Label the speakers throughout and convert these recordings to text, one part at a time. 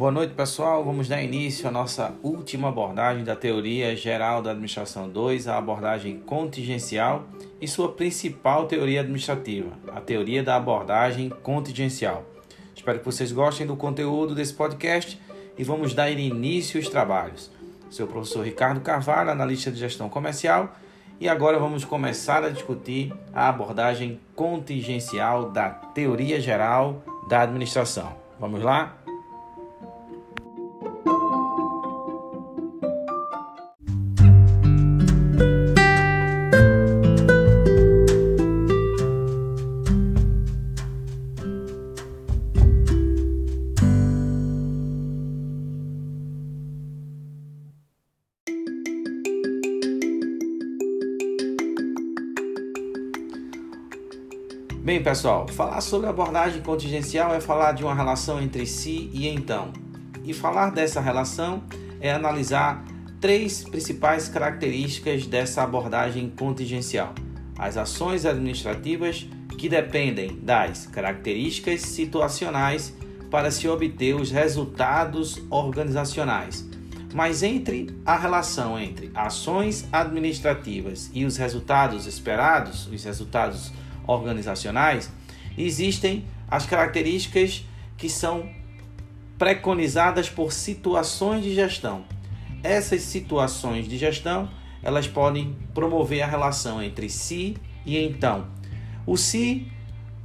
Speaker 1: Boa noite, pessoal. Vamos dar início à nossa última abordagem da teoria geral da administração 2, a abordagem contingencial e sua principal teoria administrativa, a teoria da abordagem contingencial. Espero que vocês gostem do conteúdo desse podcast e vamos dar início aos trabalhos. Sou o professor Ricardo Carvalho, analista de gestão comercial, e agora vamos começar a discutir a abordagem contingencial da teoria geral da administração. Vamos lá? Bem, pessoal, falar sobre abordagem contingencial é falar de uma relação entre si e então. E falar dessa relação é analisar três principais características dessa abordagem contingencial: as ações administrativas que dependem das características situacionais para se obter os resultados organizacionais. Mas entre a relação entre ações administrativas e os resultados esperados, os resultados organizacionais, existem as características que são preconizadas por situações de gestão. Essas situações de gestão, elas podem promover a relação entre si e então. O si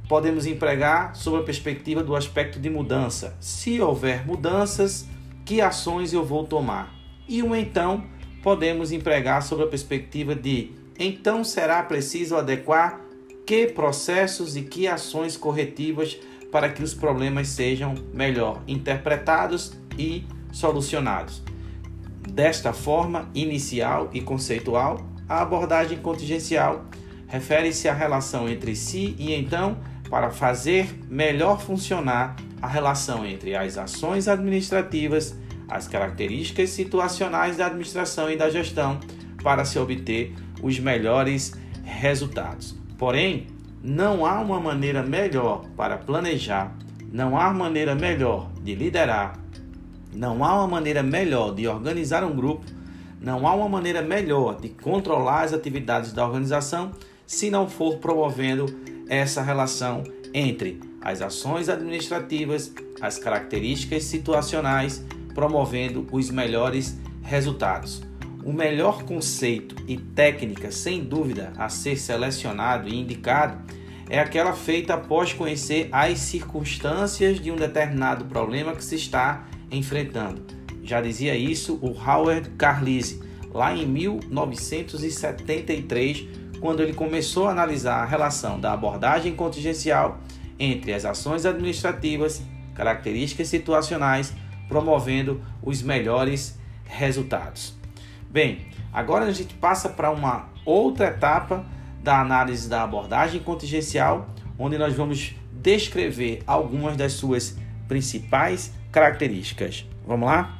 Speaker 1: podemos empregar sob a perspectiva do aspecto de mudança. Se houver mudanças, que ações eu vou tomar? E o então podemos empregar sob a perspectiva de então será preciso adequar que processos e que ações corretivas para que os problemas sejam melhor interpretados e solucionados. Desta forma inicial e conceitual, a abordagem contingencial refere-se à relação entre si e então para fazer melhor funcionar a relação entre as ações administrativas, as características situacionais da administração e da gestão para se obter os melhores resultados. Porém, não há uma maneira melhor para planejar, não há maneira melhor de liderar, não há uma maneira melhor de organizar um grupo, não há uma maneira melhor de controlar as atividades da organização se não for promovendo essa relação entre as ações administrativas, as características situacionais, promovendo os melhores resultados. O melhor conceito e técnica, sem dúvida, a ser selecionado e indicado é aquela feita após conhecer as circunstâncias de um determinado problema que se está enfrentando. Já dizia isso o Howard Carlise lá em 1973, quando ele começou a analisar a relação da abordagem contingencial entre as ações administrativas, características situacionais, promovendo os melhores resultados. Bem, agora a gente passa para uma outra etapa da análise da abordagem contingencial, onde nós vamos descrever algumas das suas principais características. Vamos lá?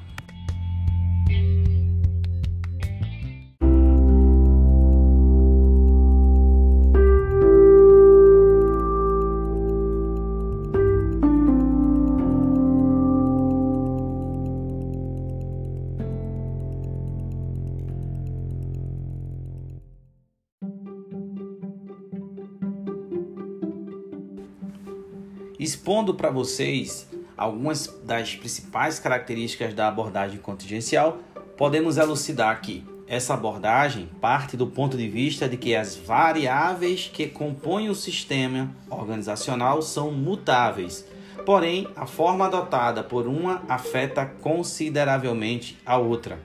Speaker 1: Expondo para vocês algumas das principais características da abordagem contingencial, podemos elucidar que essa abordagem parte do ponto de vista de que as variáveis que compõem o sistema organizacional são mutáveis, porém a forma adotada por uma afeta consideravelmente a outra.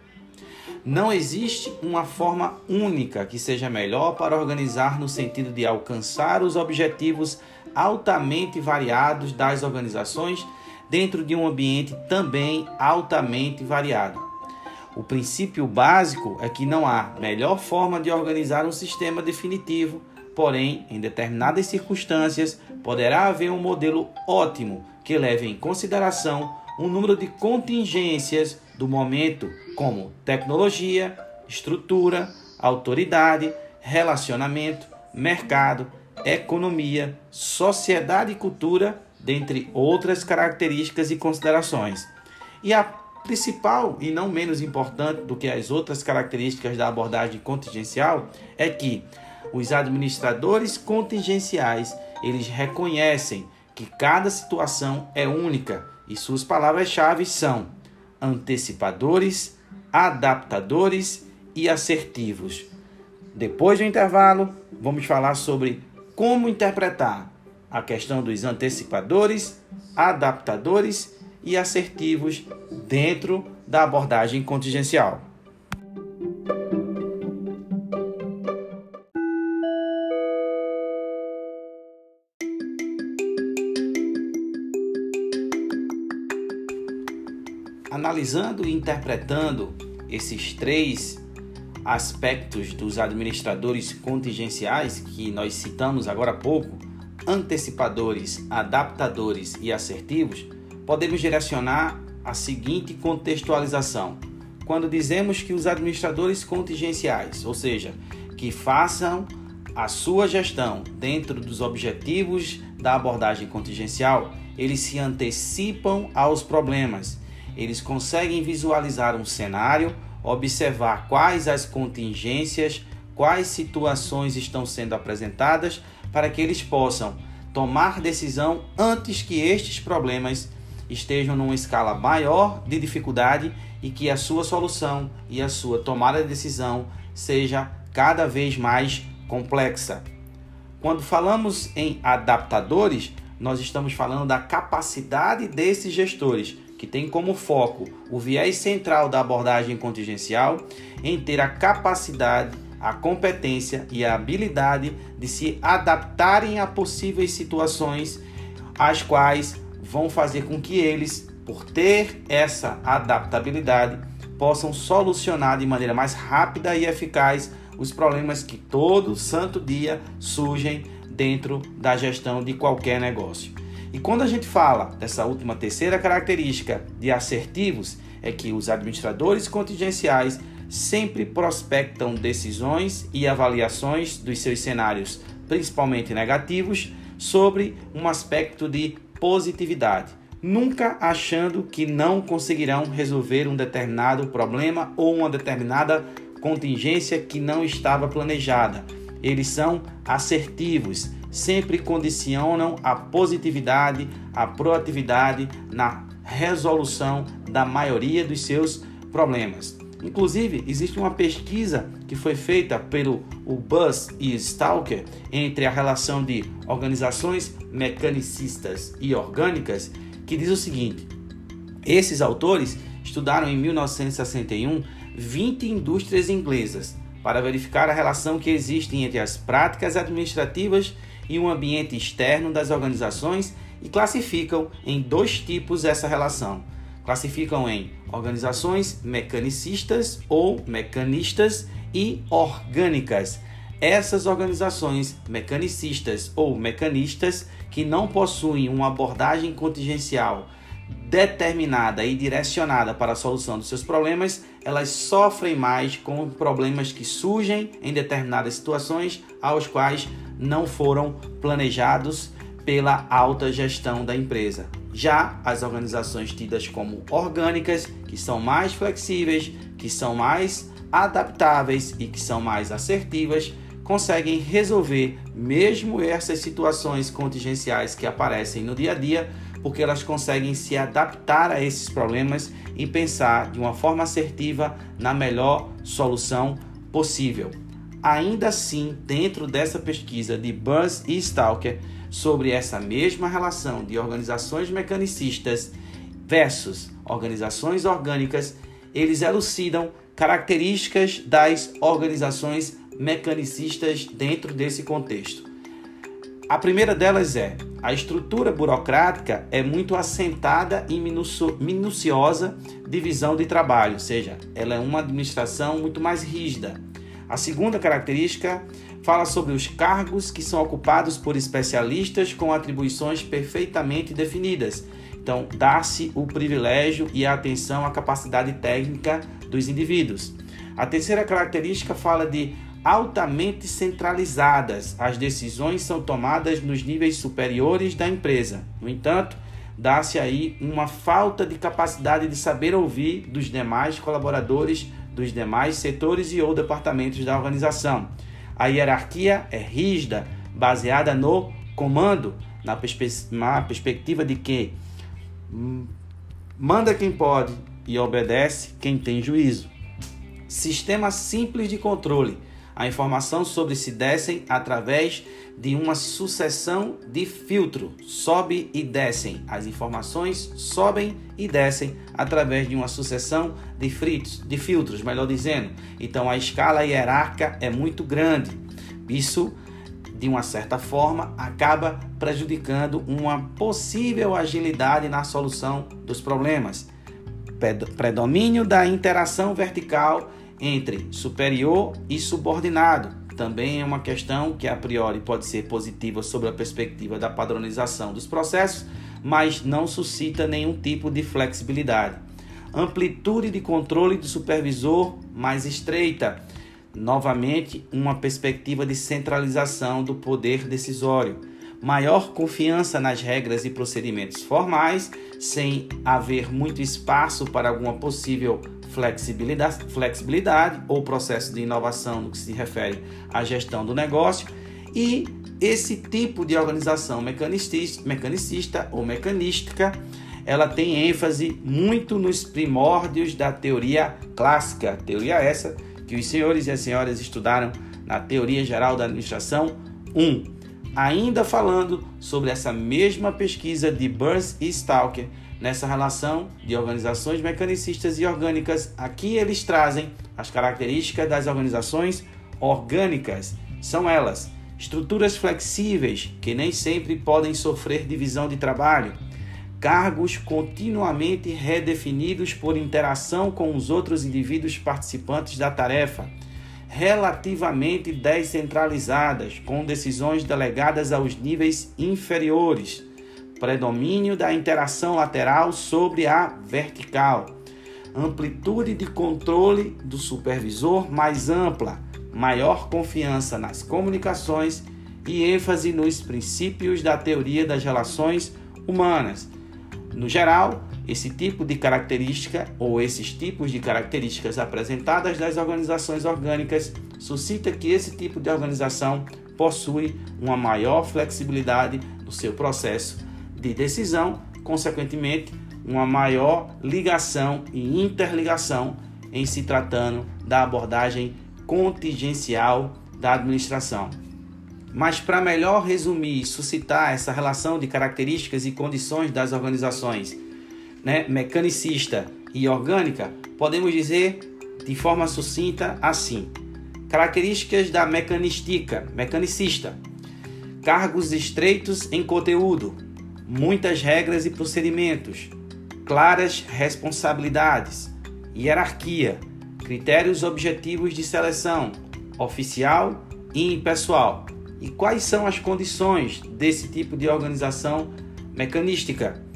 Speaker 1: Não existe uma forma única que seja melhor para organizar no sentido de alcançar os objetivos altamente variados das organizações dentro de um ambiente também altamente variado. O princípio básico é que não há melhor forma de organizar um sistema definitivo, porém, em determinadas circunstâncias, poderá haver um modelo ótimo que leve em consideração um número de contingências do momento, como tecnologia, estrutura, autoridade, relacionamento, mercado, economia, sociedade e cultura, dentre outras características e considerações. E a principal e não menos importante do que as outras características da abordagem contingencial é que os administradores contingenciais, eles reconhecem que cada situação é única e suas palavras-chave são antecipadores, adaptadores e assertivos. Depois do intervalo, vamos falar sobre como interpretar a questão dos antecipadores, adaptadores e assertivos dentro da abordagem contingencial. Analisando e interpretando esses três aspectos dos administradores contingenciais que nós citamos agora há pouco, antecipadores, adaptadores e assertivos, podemos direcionar a seguinte contextualização. Quando dizemos que os administradores contingenciais, ou seja, que façam a sua gestão dentro dos objetivos da abordagem contingencial, eles se antecipam aos problemas. Eles conseguem visualizar um cenário, observar quais as contingências, quais situações estão sendo apresentadas para que eles possam tomar decisão antes que estes problemas estejam numa escala maior de dificuldade e que a sua solução e a sua tomada de decisão seja cada vez mais complexa. Quando falamos em adaptadores, nós estamos falando da capacidade desses gestores, que tem como foco o viés central da abordagem contingencial em ter a capacidade, a competência e a habilidade de se adaptarem a possíveis situações as quais vão fazer com que eles, por ter essa adaptabilidade, possam solucionar de maneira mais rápida e eficaz os problemas que todo santo dia surgem dentro da gestão de qualquer negócio. E quando a gente fala dessa última terceira característica de assertivos, é que os administradores contingenciais sempre prospectam decisões e avaliações dos seus cenários, principalmente negativos, sobre um aspecto de positividade, nunca achando que não conseguirão resolver um determinado problema ou uma determinada contingência que não estava planejada. Eles são assertivos, sempre condicionam a positividade, a proatividade na resolução da maioria dos seus problemas. Inclusive, existe uma pesquisa que foi feita pelo o Buzz e Stalker entre a relação de organizações mecanicistas e orgânicas, que diz o seguinte: esses autores estudaram em 1961 20 indústrias inglesas para verificar a relação que existe entre as práticas administrativas e o ambiente externo das organizações e classificam em dois tipos essa relação classificam em organizações mecanicistas ou mecanistas e orgânicas. Essas organizações mecanicistas ou mecanistas que não possuem uma abordagem contingencial determinada e direcionada para a solução dos seus problemas, elas sofrem mais com problemas que surgem em determinadas situações aos quais não foram planejados pela alta gestão da empresa. Já as organizações tidas como orgânicas, que são mais flexíveis, que são mais adaptáveis e que são mais assertivas, conseguem resolver mesmo essas situações contingenciais que aparecem no dia a dia, porque elas conseguem se adaptar a esses problemas e pensar de uma forma assertiva na melhor solução possível. Ainda assim, dentro dessa pesquisa de Burns e Stalker, sobre essa mesma relação de organizações mecanicistas versus organizações orgânicas, eles elucidam características das organizações mecanicistas dentro desse contexto. A primeira delas é a estrutura burocrática é muito assentada em minuciosa divisão de trabalho, ou seja, ela é uma administração muito mais rígida. A segunda característica fala sobre os cargos que são ocupados por especialistas com atribuições perfeitamente definidas. Então, dá-se o privilégio e a atenção à capacidade técnica dos indivíduos. A terceira característica fala de altamente centralizadas. As decisões são tomadas nos níveis superiores da empresa. No entanto, dá-se aí uma falta de capacidade de saber ouvir dos demais colaboradores, dos demais setores e ou departamentos da organização. A hierarquia é rígida, baseada no comando, na, perspe na perspectiva de que manda quem pode e obedece quem tem juízo. Sistema simples de controle. A informação sobre se descem através de uma sucessão de filtro. Sobe e descem. As informações sobem e descem através de uma sucessão de, fritos, de filtros, melhor dizendo. Então a escala hierárquica é muito grande. Isso, de uma certa forma, acaba prejudicando uma possível agilidade na solução dos problemas. Predomínio da interação vertical entre superior e subordinado. Também é uma questão que a priori pode ser positiva sobre a perspectiva da padronização dos processos, mas não suscita nenhum tipo de flexibilidade. Amplitude de controle do supervisor mais estreita. Novamente, uma perspectiva de centralização do poder decisório. Maior confiança nas regras e procedimentos formais, sem haver muito espaço para alguma possível flexibilidade, flexibilidade ou processo de inovação no que se refere à gestão do negócio e esse tipo de organização mecanicista, mecanicista ou mecanística ela tem ênfase muito nos primórdios da teoria clássica, teoria essa que os senhores e as senhoras estudaram na Teoria Geral da Administração 1. Ainda falando sobre essa mesma pesquisa de Burns e Stalker, nessa relação de organizações mecanicistas e orgânicas. Aqui eles trazem as características das organizações orgânicas. São elas: estruturas flexíveis que nem sempre podem sofrer divisão de trabalho, cargos continuamente redefinidos por interação com os outros indivíduos participantes da tarefa, relativamente descentralizadas, com decisões delegadas aos níveis inferiores predomínio da interação lateral sobre a vertical, amplitude de controle do supervisor mais ampla, maior confiança nas comunicações e ênfase nos princípios da teoria das relações humanas. No geral, esse tipo de característica ou esses tipos de características apresentadas das organizações orgânicas suscita que esse tipo de organização possui uma maior flexibilidade no seu processo de decisão, consequentemente, uma maior ligação e interligação em se tratando da abordagem contingencial da administração. Mas para melhor resumir e suscitar essa relação de características e condições das organizações né, mecanicista e orgânica, podemos dizer de forma sucinta assim: características da mecanistica, mecanicista, cargos estreitos em conteúdo, muitas regras e procedimentos, claras responsabilidades, hierarquia, critérios objetivos de seleção, oficial e impessoal. E quais são as condições desse tipo de organização mecanística?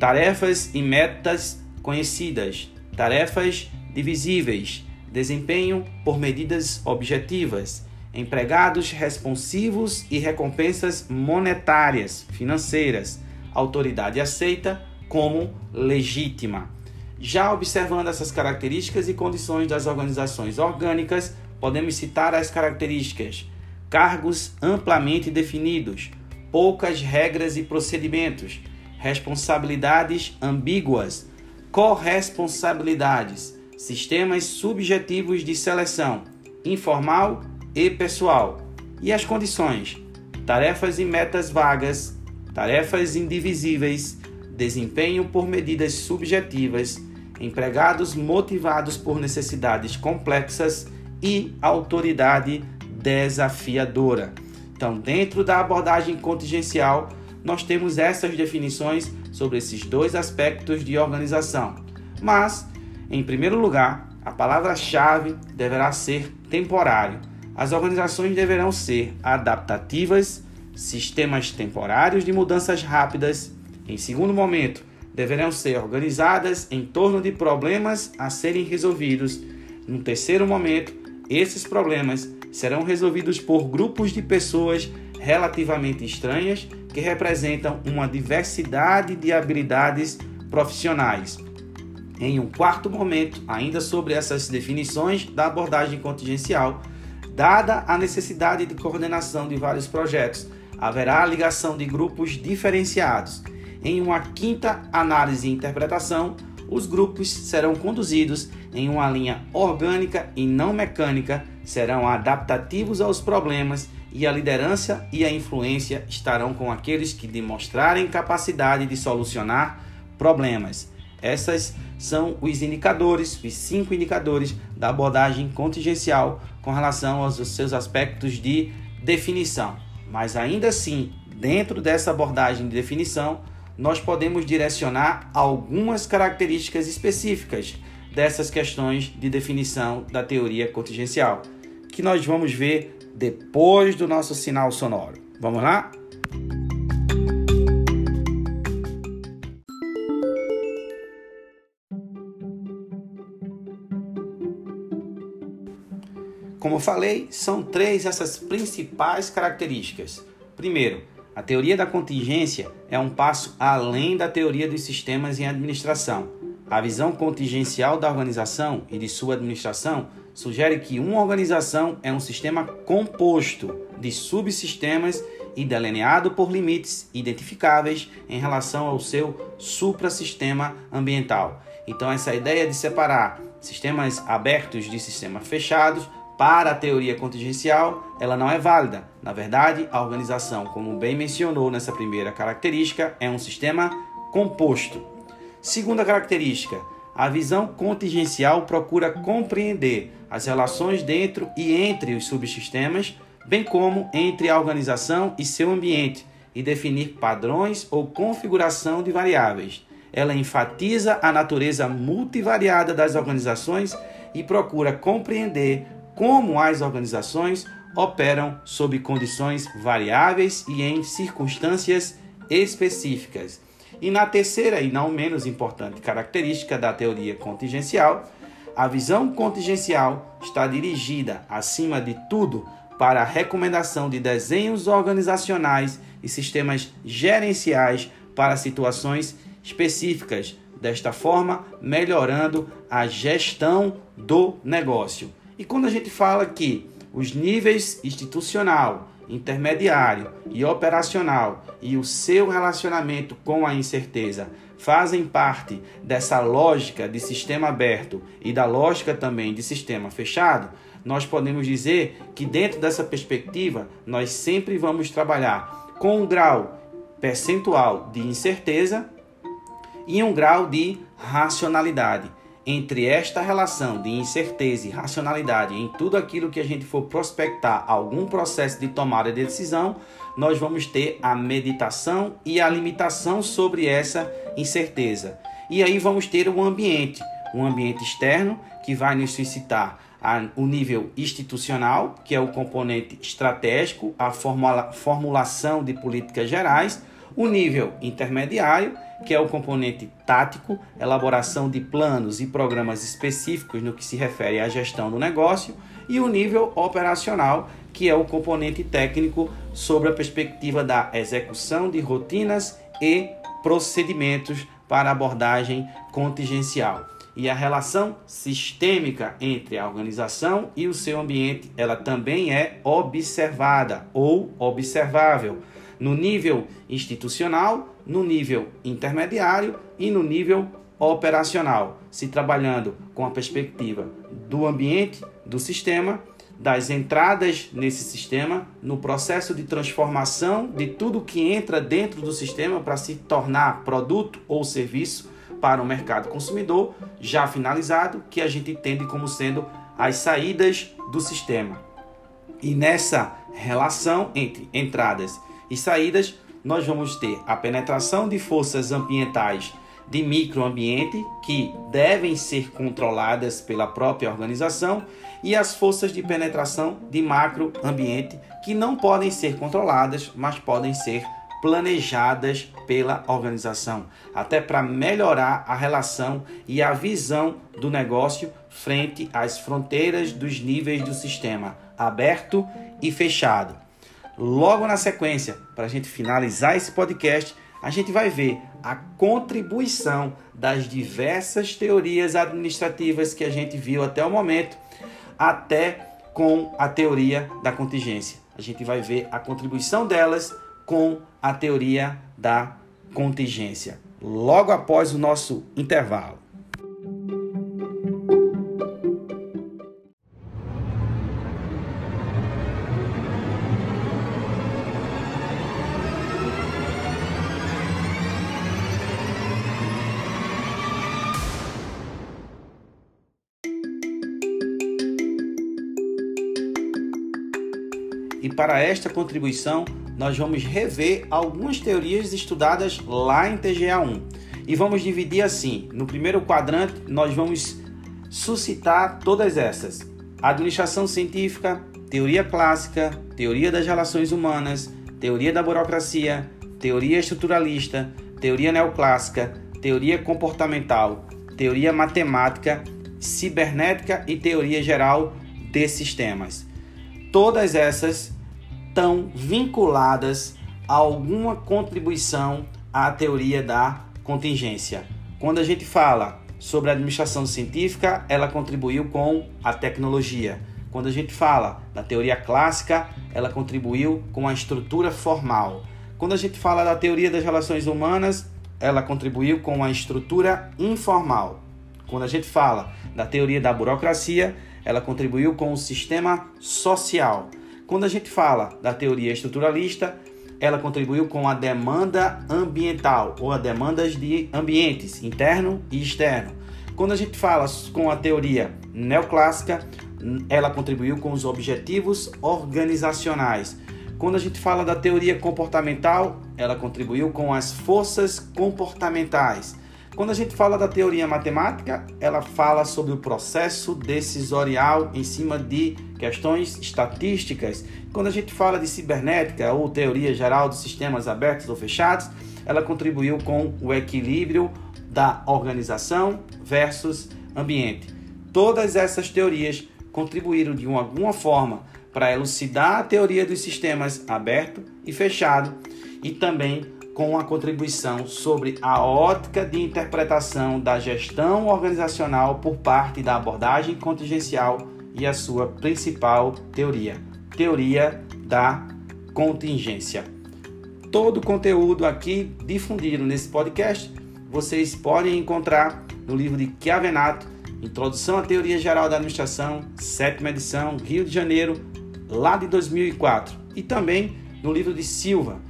Speaker 1: Tarefas e metas conhecidas, tarefas divisíveis, desempenho por medidas objetivas, empregados responsivos e recompensas monetárias, financeiras autoridade aceita como legítima. Já observando essas características e condições das organizações orgânicas, podemos citar as características: cargos amplamente definidos, poucas regras e procedimentos, responsabilidades ambíguas, corresponsabilidades, sistemas subjetivos de seleção, informal e pessoal. E as condições: tarefas e metas vagas, tarefas indivisíveis, desempenho por medidas subjetivas, empregados motivados por necessidades complexas e autoridade desafiadora. Então, dentro da abordagem contingencial, nós temos essas definições sobre esses dois aspectos de organização. Mas, em primeiro lugar, a palavra-chave deverá ser temporário. As organizações deverão ser adaptativas sistemas temporários de mudanças rápidas, em segundo momento, deverão ser organizadas em torno de problemas a serem resolvidos. No terceiro momento, esses problemas serão resolvidos por grupos de pessoas relativamente estranhas que representam uma diversidade de habilidades profissionais. Em um quarto momento, ainda sobre essas definições da abordagem contingencial, dada a necessidade de coordenação de vários projetos, haverá a ligação de grupos diferenciados. Em uma quinta análise e interpretação, os grupos serão conduzidos em uma linha orgânica e não mecânica, serão adaptativos aos problemas e a liderança e a influência estarão com aqueles que demonstrarem capacidade de solucionar problemas. Essas são os indicadores, os cinco indicadores da abordagem contingencial com relação aos seus aspectos de definição. Mas ainda assim, dentro dessa abordagem de definição, nós podemos direcionar algumas características específicas dessas questões de definição da teoria contingencial, que nós vamos ver depois do nosso sinal sonoro. Vamos lá? Como falei, são três essas principais características. Primeiro, a teoria da contingência é um passo além da teoria dos sistemas em administração. A visão contingencial da organização e de sua administração sugere que uma organização é um sistema composto de subsistemas e delineado por limites identificáveis em relação ao seu suprassistema ambiental. Então, essa ideia de separar sistemas abertos de sistemas fechados para a teoria contingencial, ela não é válida. Na verdade, a organização, como bem mencionou nessa primeira característica, é um sistema composto. Segunda característica, a visão contingencial procura compreender as relações dentro e entre os subsistemas, bem como entre a organização e seu ambiente, e definir padrões ou configuração de variáveis. Ela enfatiza a natureza multivariada das organizações e procura compreender como as organizações operam sob condições variáveis e em circunstâncias específicas. E na terceira e não menos importante característica da teoria contingencial, a visão contingencial está dirigida, acima de tudo, para a recomendação de desenhos organizacionais e sistemas gerenciais para situações específicas, desta forma, melhorando a gestão do negócio. E quando a gente fala que os níveis institucional, intermediário e operacional e o seu relacionamento com a incerteza fazem parte dessa lógica de sistema aberto e da lógica também de sistema fechado, nós podemos dizer que dentro dessa perspectiva nós sempre vamos trabalhar com um grau percentual de incerteza e um grau de racionalidade entre esta relação de incerteza e racionalidade em tudo aquilo que a gente for prospectar algum processo de tomada de decisão, nós vamos ter a meditação e a limitação sobre essa incerteza. E aí vamos ter o ambiente, um ambiente externo que vai nos suscitar o nível institucional, que é o componente estratégico, a formula, formulação de políticas gerais, o nível intermediário que é o componente tático, elaboração de planos e programas específicos no que se refere à gestão do negócio, e o nível operacional, que é o componente técnico sobre a perspectiva da execução de rotinas e procedimentos para abordagem contingencial. E a relação sistêmica entre a organização e o seu ambiente, ela também é observada ou observável no nível institucional, no nível intermediário e no nível operacional, se trabalhando com a perspectiva do ambiente, do sistema, das entradas nesse sistema, no processo de transformação de tudo que entra dentro do sistema para se tornar produto ou serviço para o mercado consumidor, já finalizado, que a gente entende como sendo as saídas do sistema. E nessa relação entre entradas e saídas, nós vamos ter a penetração de forças ambientais de microambiente que devem ser controladas pela própria organização e as forças de penetração de macroambiente que não podem ser controladas, mas podem ser planejadas pela organização, até para melhorar a relação e a visão do negócio frente às fronteiras dos níveis do sistema aberto e fechado. Logo na sequência, para a gente finalizar esse podcast, a gente vai ver a contribuição das diversas teorias administrativas que a gente viu até o momento, até com a teoria da contingência. A gente vai ver a contribuição delas com a teoria da contingência, logo após o nosso intervalo. Para esta contribuição, nós vamos rever algumas teorias estudadas lá em TGA1. E vamos dividir assim: no primeiro quadrante, nós vamos suscitar todas essas: administração científica, teoria clássica, teoria das relações humanas, teoria da burocracia, teoria estruturalista, teoria neoclássica, teoria comportamental, teoria matemática, cibernética e teoria geral de sistemas. Todas essas estão vinculadas a alguma contribuição à teoria da contingência. Quando a gente fala sobre a administração científica, ela contribuiu com a tecnologia. Quando a gente fala da teoria clássica, ela contribuiu com a estrutura formal. Quando a gente fala da teoria das relações humanas, ela contribuiu com a estrutura informal. Quando a gente fala da teoria da burocracia, ela contribuiu com o sistema social. Quando a gente fala da teoria estruturalista, ela contribuiu com a demanda ambiental ou a demandas de ambientes interno e externo. Quando a gente fala com a teoria neoclássica, ela contribuiu com os objetivos organizacionais. Quando a gente fala da teoria comportamental, ela contribuiu com as forças comportamentais. Quando a gente fala da teoria matemática, ela fala sobre o processo decisorial em cima de questões estatísticas. Quando a gente fala de cibernética ou teoria geral de sistemas abertos ou fechados, ela contribuiu com o equilíbrio da organização versus ambiente. Todas essas teorias contribuíram de alguma forma para elucidar a teoria dos sistemas aberto e fechado e também com a contribuição sobre a ótica de interpretação da gestão organizacional por parte da abordagem contingencial e a sua principal teoria, teoria da contingência. Todo o conteúdo aqui difundido nesse podcast vocês podem encontrar no livro de Chiavenato, Introdução à Teoria Geral da Administração, sétima edição, Rio de Janeiro, lá de 2004, e também no livro de Silva,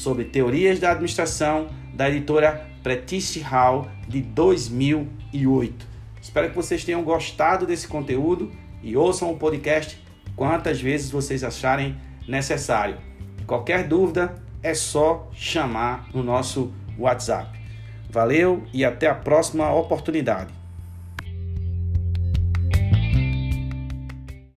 Speaker 1: sobre teorias da administração, da editora Pretice Hall, de 2008. Espero que vocês tenham gostado desse conteúdo e ouçam o podcast quantas vezes vocês acharem necessário. Qualquer dúvida é só chamar no nosso WhatsApp. Valeu e até a próxima oportunidade.